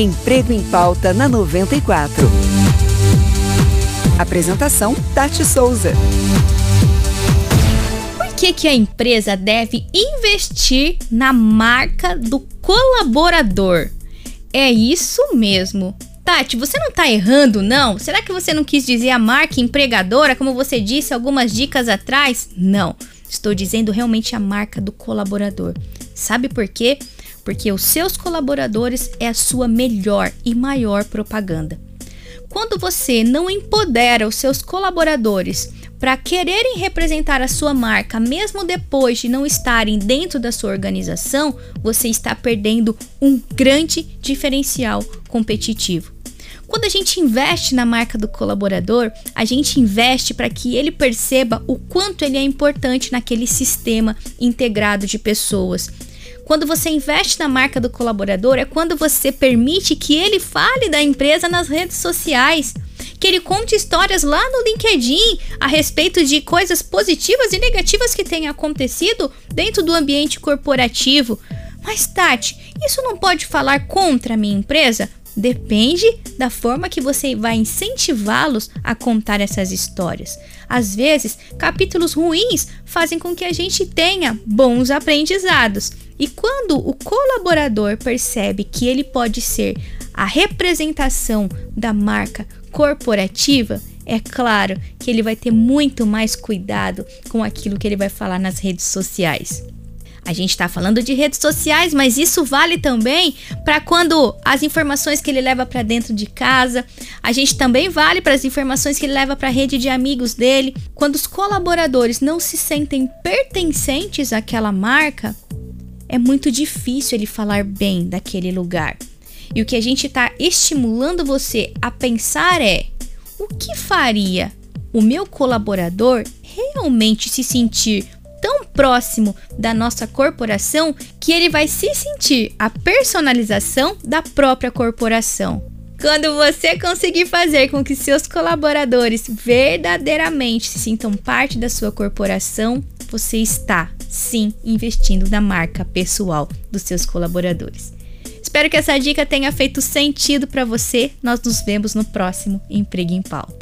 Emprego em Pauta na 94. Apresentação: Tati Souza. Por que, que a empresa deve investir na marca do colaborador? É isso mesmo. Tati, você não tá errando, não? Será que você não quis dizer a marca empregadora, como você disse algumas dicas atrás? Não. Estou dizendo realmente a marca do colaborador. Sabe por quê? Porque os seus colaboradores é a sua melhor e maior propaganda. Quando você não empodera os seus colaboradores para quererem representar a sua marca, mesmo depois de não estarem dentro da sua organização, você está perdendo um grande diferencial competitivo. Quando a gente investe na marca do colaborador, a gente investe para que ele perceba o quanto ele é importante naquele sistema integrado de pessoas. Quando você investe na marca do colaborador, é quando você permite que ele fale da empresa nas redes sociais, que ele conte histórias lá no LinkedIn a respeito de coisas positivas e negativas que tenham acontecido dentro do ambiente corporativo. Mas, Tati, isso não pode falar contra a minha empresa? Depende da forma que você vai incentivá-los a contar essas histórias. Às vezes, capítulos ruins fazem com que a gente tenha bons aprendizados. E quando o colaborador percebe que ele pode ser a representação da marca corporativa, é claro que ele vai ter muito mais cuidado com aquilo que ele vai falar nas redes sociais. A gente está falando de redes sociais, mas isso vale também para quando as informações que ele leva para dentro de casa. A gente também vale para as informações que ele leva para a rede de amigos dele. Quando os colaboradores não se sentem pertencentes àquela marca, é muito difícil ele falar bem daquele lugar. E o que a gente está estimulando você a pensar é: o que faria o meu colaborador realmente se sentir tão próximo da nossa corporação que ele vai se sentir a personalização da própria corporação. Quando você conseguir fazer com que seus colaboradores verdadeiramente se sintam parte da sua corporação, você está, sim, investindo na marca pessoal dos seus colaboradores. Espero que essa dica tenha feito sentido para você. Nós nos vemos no próximo Emprego em Pauta.